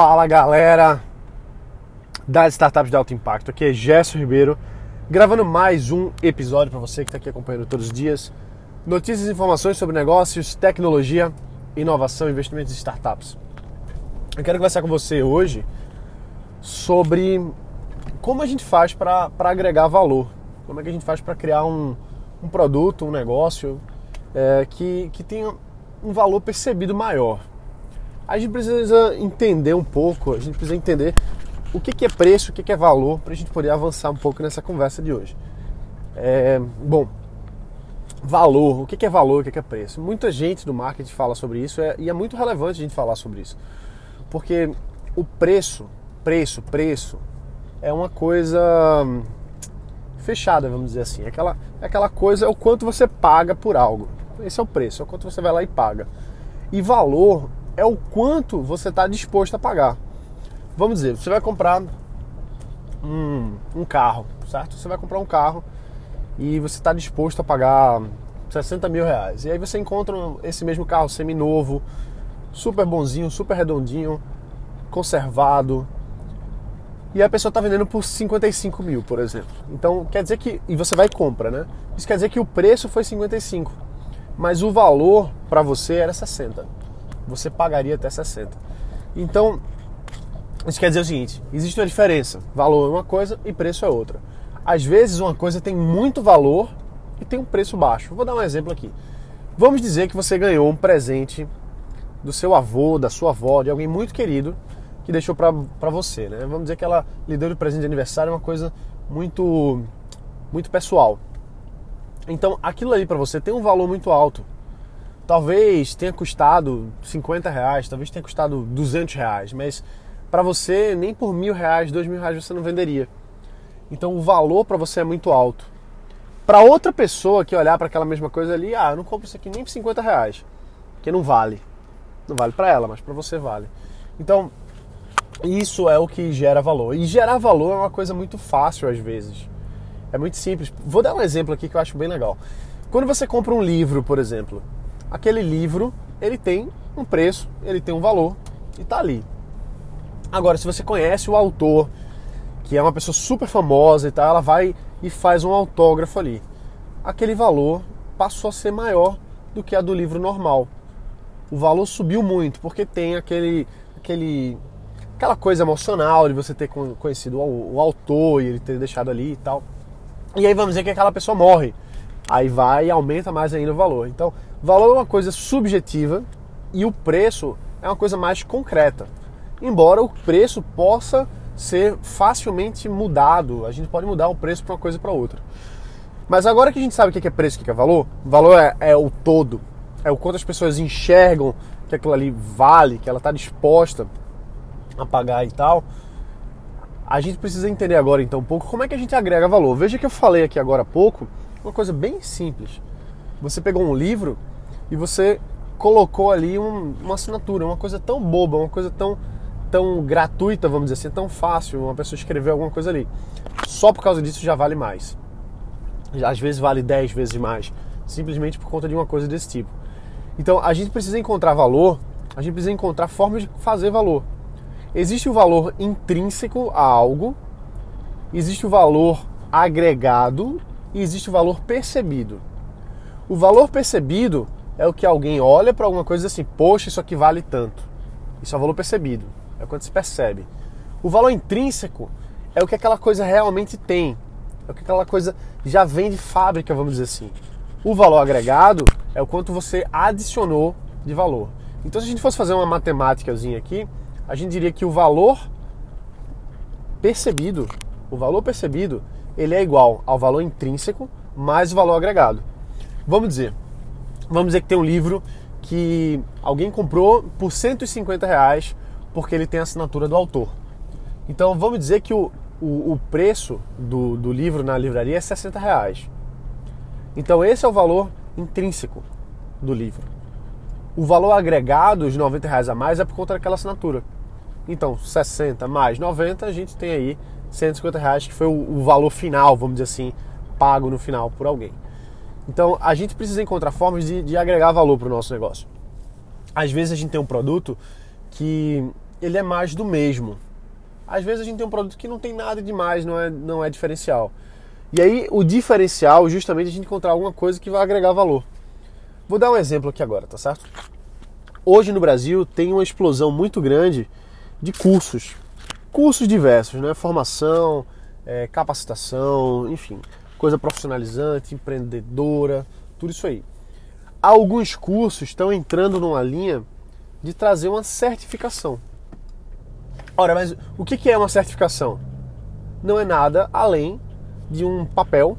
Fala galera das startups de alto impacto, aqui é Gerson Ribeiro gravando mais um episódio para você que está aqui acompanhando todos os dias. Notícias e informações sobre negócios, tecnologia, inovação, investimentos em startups. Eu quero conversar com você hoje sobre como a gente faz para agregar valor, como é que a gente faz para criar um, um produto, um negócio é, que, que tenha um valor percebido maior a gente precisa entender um pouco, a gente precisa entender o que, é preço, o que, é valor, para a gente poder avançar um pouco nessa conversa de hoje. É, bom, valor, o que, é valor, o que, é preço? Muita gente do marketing fala sobre isso é, e é muito relevante a gente falar sobre isso, porque o preço, preço, preço, é uma coisa fechada, vamos dizer assim. É aquela, é aquela coisa, é o quanto você paga por algo. Esse é o preço, é o quanto você vai lá e paga. E valor é o quanto você está disposto a pagar. Vamos dizer, você vai comprar um, um carro, certo? Você vai comprar um carro e você está disposto a pagar 60 mil reais. E aí você encontra esse mesmo carro semi-novo, super bonzinho, super redondinho, conservado. E a pessoa está vendendo por 55 mil, por exemplo. Então quer dizer que. E você vai e compra, né? Isso quer dizer que o preço foi 55, mas o valor para você era 60 você pagaria até 60. Então, isso quer dizer o seguinte: existe uma diferença. Valor é uma coisa e preço é outra. Às vezes, uma coisa tem muito valor e tem um preço baixo. Vou dar um exemplo aqui. Vamos dizer que você ganhou um presente do seu avô, da sua avó, de alguém muito querido que deixou para você, né? Vamos dizer que ela lhe deu de presente de aniversário uma coisa muito muito pessoal. Então, aquilo ali para você tem um valor muito alto. Talvez tenha custado 50 reais, talvez tenha custado 200 reais, mas para você nem por mil reais, dois mil reais você não venderia. Então o valor para você é muito alto. Para outra pessoa que olhar para aquela mesma coisa ali, ah, eu não compro isso aqui nem por 50 reais, porque não vale. Não vale para ela, mas para você vale. Então isso é o que gera valor. E gerar valor é uma coisa muito fácil às vezes. É muito simples. Vou dar um exemplo aqui que eu acho bem legal. Quando você compra um livro, por exemplo, aquele livro ele tem um preço, ele tem um valor e está ali. Agora, se você conhece o autor, que é uma pessoa super famosa e tal, ela vai e faz um autógrafo ali. Aquele valor passou a ser maior do que a do livro normal. O valor subiu muito porque tem aquele aquele aquela coisa emocional de você ter conhecido o, o autor e ele ter deixado ali e tal. E aí vamos dizer que aquela pessoa morre. Aí vai e aumenta mais ainda o valor. Então, valor é uma coisa subjetiva e o preço é uma coisa mais concreta. Embora o preço possa ser facilmente mudado, a gente pode mudar o preço para uma coisa para outra. Mas agora que a gente sabe o que é preço e o que é valor, valor é, é o todo, é o quanto as pessoas enxergam que aquilo ali vale, que ela está disposta a pagar e tal. A gente precisa entender agora então um pouco como é que a gente agrega valor. Veja que eu falei aqui agora há pouco uma coisa bem simples. Você pegou um livro e você colocou ali um, uma assinatura, uma coisa tão boba, uma coisa tão, tão gratuita, vamos dizer assim, tão fácil, uma pessoa escrever alguma coisa ali. Só por causa disso já vale mais. Às vezes vale 10 vezes mais, simplesmente por conta de uma coisa desse tipo. Então a gente precisa encontrar valor, a gente precisa encontrar formas de fazer valor. Existe o valor intrínseco a algo, existe o valor agregado e existe o valor percebido. O valor percebido é o que alguém olha para alguma coisa e assim, poxa, isso aqui vale tanto. Isso é o valor percebido, é quando se percebe. O valor intrínseco é o que aquela coisa realmente tem, é o que aquela coisa já vem de fábrica, vamos dizer assim. O valor agregado é o quanto você adicionou de valor. Então, se a gente fosse fazer uma matemáticazinha aqui, a gente diria que o valor percebido, o valor percebido ele é igual ao valor intrínseco mais o valor agregado. Vamos dizer, vamos dizer que tem um livro que alguém comprou por 150 reais porque ele tem a assinatura do autor. Então vamos dizer que o, o, o preço do, do livro na livraria é 60 reais. Então esse é o valor intrínseco do livro. O valor agregado, os 90 reais a mais, é por conta daquela assinatura. Então 60 mais 90, a gente tem aí 150 reais, que foi o, o valor final, vamos dizer assim, pago no final por alguém. Então a gente precisa encontrar formas de, de agregar valor para o nosso negócio. Às vezes a gente tem um produto que ele é mais do mesmo. Às vezes a gente tem um produto que não tem nada demais, não é, não é diferencial. E aí o diferencial justamente é a gente encontrar alguma coisa que vai agregar valor. Vou dar um exemplo aqui agora, tá certo? Hoje no Brasil tem uma explosão muito grande de cursos. Cursos diversos, né? Formação, é, capacitação, enfim, coisa profissionalizante, empreendedora, tudo isso aí. Alguns cursos estão entrando numa linha de trazer uma certificação. Ora, mas o que é uma certificação? Não é nada além de um papel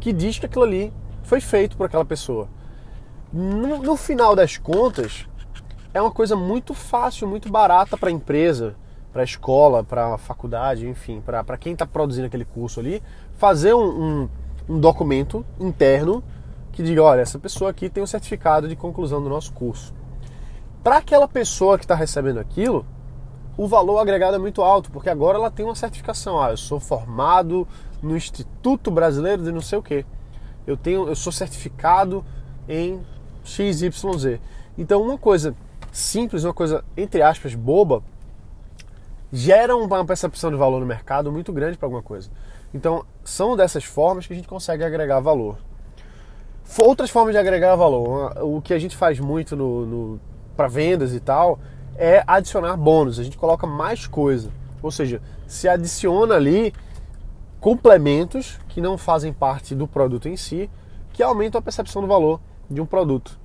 que diz que aquilo ali foi feito por aquela pessoa. No, no final das contas, é uma coisa muito fácil, muito barata para a empresa, para a escola, para a faculdade, enfim, para quem está produzindo aquele curso ali, fazer um, um, um documento interno que diga: olha, essa pessoa aqui tem o um certificado de conclusão do nosso curso. Para aquela pessoa que está recebendo aquilo, o valor agregado é muito alto, porque agora ela tem uma certificação. Ah, eu sou formado no Instituto Brasileiro de não sei o quê. Eu tenho, eu sou certificado em XYZ. Então, uma coisa simples, uma coisa, entre aspas, boba, gera uma percepção de valor no mercado muito grande para alguma coisa. Então, são dessas formas que a gente consegue agregar valor. Outras formas de agregar valor, o que a gente faz muito no, no para vendas e tal, é adicionar bônus. A gente coloca mais coisa. Ou seja, se adiciona ali complementos que não fazem parte do produto em si, que aumentam a percepção do valor de um produto.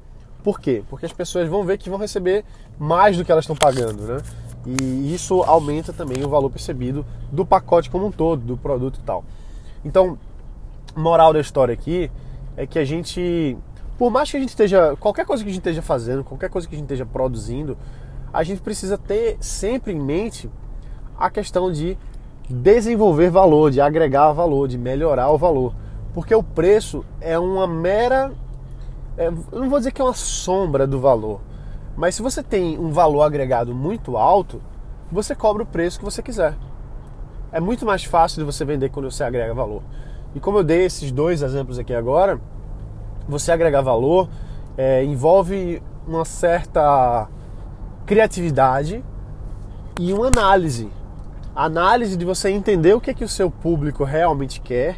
Por quê? Porque as pessoas vão ver que vão receber mais do que elas estão pagando, né? E isso aumenta também o valor percebido do pacote como um todo, do produto e tal. Então, moral da história aqui é que a gente, por mais que a gente esteja, qualquer coisa que a gente esteja fazendo, qualquer coisa que a gente esteja produzindo, a gente precisa ter sempre em mente a questão de desenvolver valor, de agregar valor, de melhorar o valor. Porque o preço é uma mera é, eu não vou dizer que é uma sombra do valor, mas se você tem um valor agregado muito alto, você cobra o preço que você quiser. É muito mais fácil de você vender quando você agrega valor. E como eu dei esses dois exemplos aqui agora, você agregar valor é, envolve uma certa criatividade e uma análise. Análise de você entender o que é que o seu público realmente quer,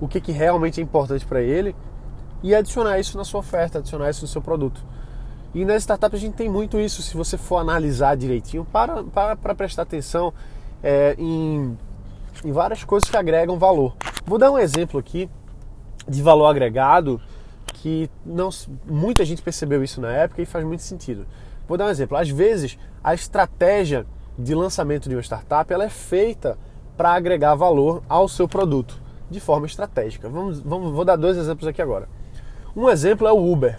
o que, é que realmente é importante para ele e adicionar isso na sua oferta, adicionar isso no seu produto. E nas startups a gente tem muito isso, se você for analisar direitinho, para, para, para prestar atenção é, em, em várias coisas que agregam valor. Vou dar um exemplo aqui de valor agregado que não, muita gente percebeu isso na época e faz muito sentido. Vou dar um exemplo. Às vezes, a estratégia de lançamento de uma startup ela é feita para agregar valor ao seu produto de forma estratégica. Vamos, vamos, vou dar dois exemplos aqui agora. Um exemplo é o Uber.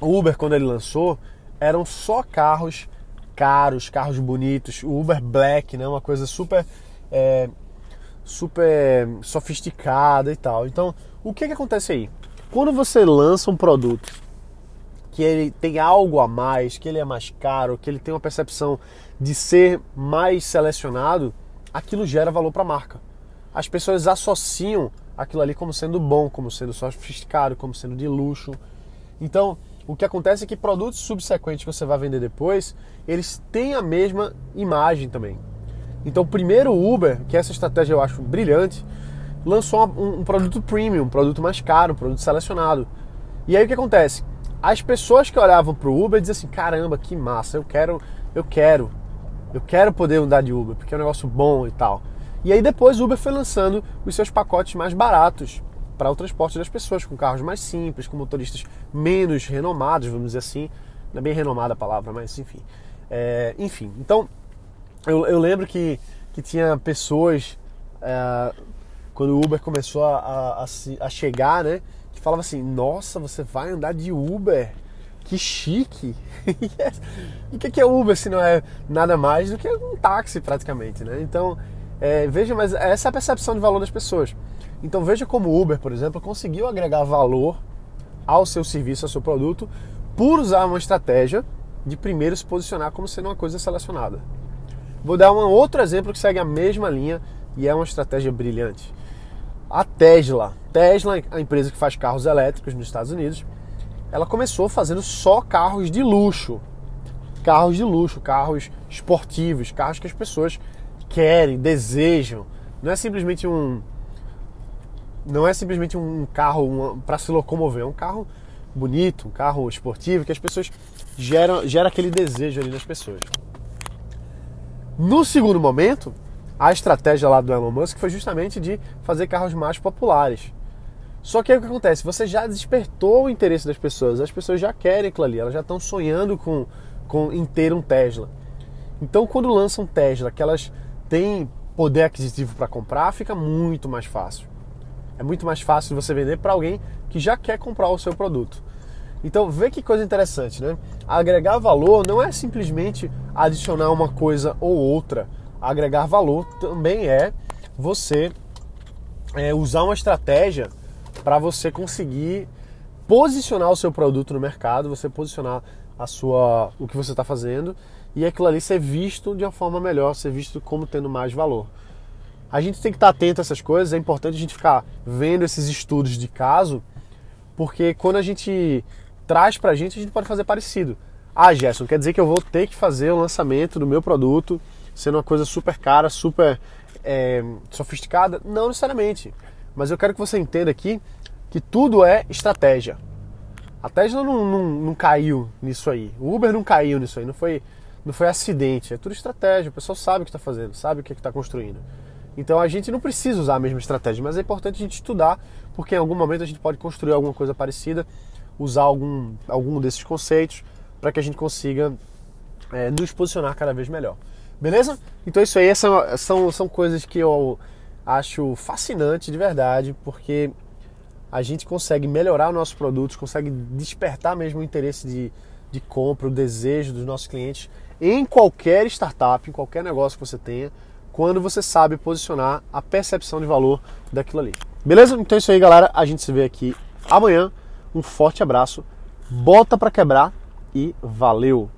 O Uber, quando ele lançou, eram só carros caros, carros bonitos. O Uber Black, né? Uma coisa super, é, super sofisticada e tal. Então, o que, que acontece aí? Quando você lança um produto que ele tem algo a mais, que ele é mais caro, que ele tem uma percepção de ser mais selecionado, aquilo gera valor para a marca. As pessoas associam aquilo ali como sendo bom, como sendo sofisticado, como sendo de luxo. Então, o que acontece é que produtos subsequentes que você vai vender depois, eles têm a mesma imagem também. Então, primeiro o Uber, que essa estratégia eu acho brilhante, lançou um, um produto premium, um produto mais caro, um produto selecionado. E aí o que acontece? As pessoas que olhavam para o Uber diziam assim: caramba, que massa, eu quero, eu quero, eu quero poder andar de Uber, porque é um negócio bom e tal. E aí depois o Uber foi lançando os seus pacotes mais baratos para o transporte das pessoas, com carros mais simples, com motoristas menos renomados, vamos dizer assim. Não é bem renomada a palavra, mas enfim. É, enfim, então eu, eu, lembro que, que tinha pessoas, é, quando o Uber começou a, a, a, a chegar, né? Que falavam assim: Nossa, você vai andar de Uber? que chique! e o que é Uber se não é nada mais do que um táxi praticamente, né? Então é, veja, mas essa é a percepção de valor das pessoas. Então veja como o Uber, por exemplo, conseguiu agregar valor ao seu serviço, ao seu produto, por usar uma estratégia de primeiro se posicionar como sendo uma coisa selecionada. Vou dar um outro exemplo que segue a mesma linha e é uma estratégia brilhante. A Tesla. Tesla, a empresa que faz carros elétricos nos Estados Unidos, ela começou fazendo só carros de luxo. carros de luxo, carros esportivos, carros que as pessoas querem, desejam. Não é simplesmente um não é simplesmente um carro para se locomover, é um carro bonito, um carro esportivo que as pessoas geram gera aquele desejo ali nas pessoas. No segundo momento, a estratégia lá do Elon Musk foi justamente de fazer carros mais populares. Só que aí o que acontece? Você já despertou o interesse das pessoas, as pessoas já querem aquilo ali, elas já estão sonhando com, com em ter um Tesla. Então, quando lançam Tesla, que elas têm poder aquisitivo para comprar, fica muito mais fácil. É muito mais fácil você vender para alguém que já quer comprar o seu produto. Então, vê que coisa interessante, né? Agregar valor não é simplesmente adicionar uma coisa ou outra. Agregar valor também é você é, usar uma estratégia para você conseguir posicionar o seu produto no mercado, você posicionar a sua o que você está fazendo e aquilo ali ser visto de uma forma melhor, ser visto como tendo mais valor. A gente tem que estar atento a essas coisas, é importante a gente ficar vendo esses estudos de caso, porque quando a gente traz para a gente, a gente pode fazer parecido. Ah, Gerson, quer dizer que eu vou ter que fazer o lançamento do meu produto sendo uma coisa super cara, super é, sofisticada? Não necessariamente. Mas eu quero que você entenda aqui que tudo é estratégia. A Tesla não, não, não caiu nisso aí. O Uber não caiu nisso aí. Não foi, não foi acidente. É tudo estratégia. O pessoal sabe o que está fazendo, sabe o que é está construindo. Então a gente não precisa usar a mesma estratégia, mas é importante a gente estudar, porque em algum momento a gente pode construir alguma coisa parecida, usar algum, algum desses conceitos para que a gente consiga é, nos posicionar cada vez melhor. Beleza? Então isso aí são, são, são coisas que eu acho fascinante de verdade, porque a gente consegue melhorar os nossos produtos, consegue despertar mesmo o interesse de, de compra, o desejo dos nossos clientes em qualquer startup, em qualquer negócio que você tenha quando você sabe posicionar a percepção de valor daquilo ali. Beleza? Então é isso aí, galera. A gente se vê aqui amanhã. Um forte abraço. Bota para quebrar e valeu.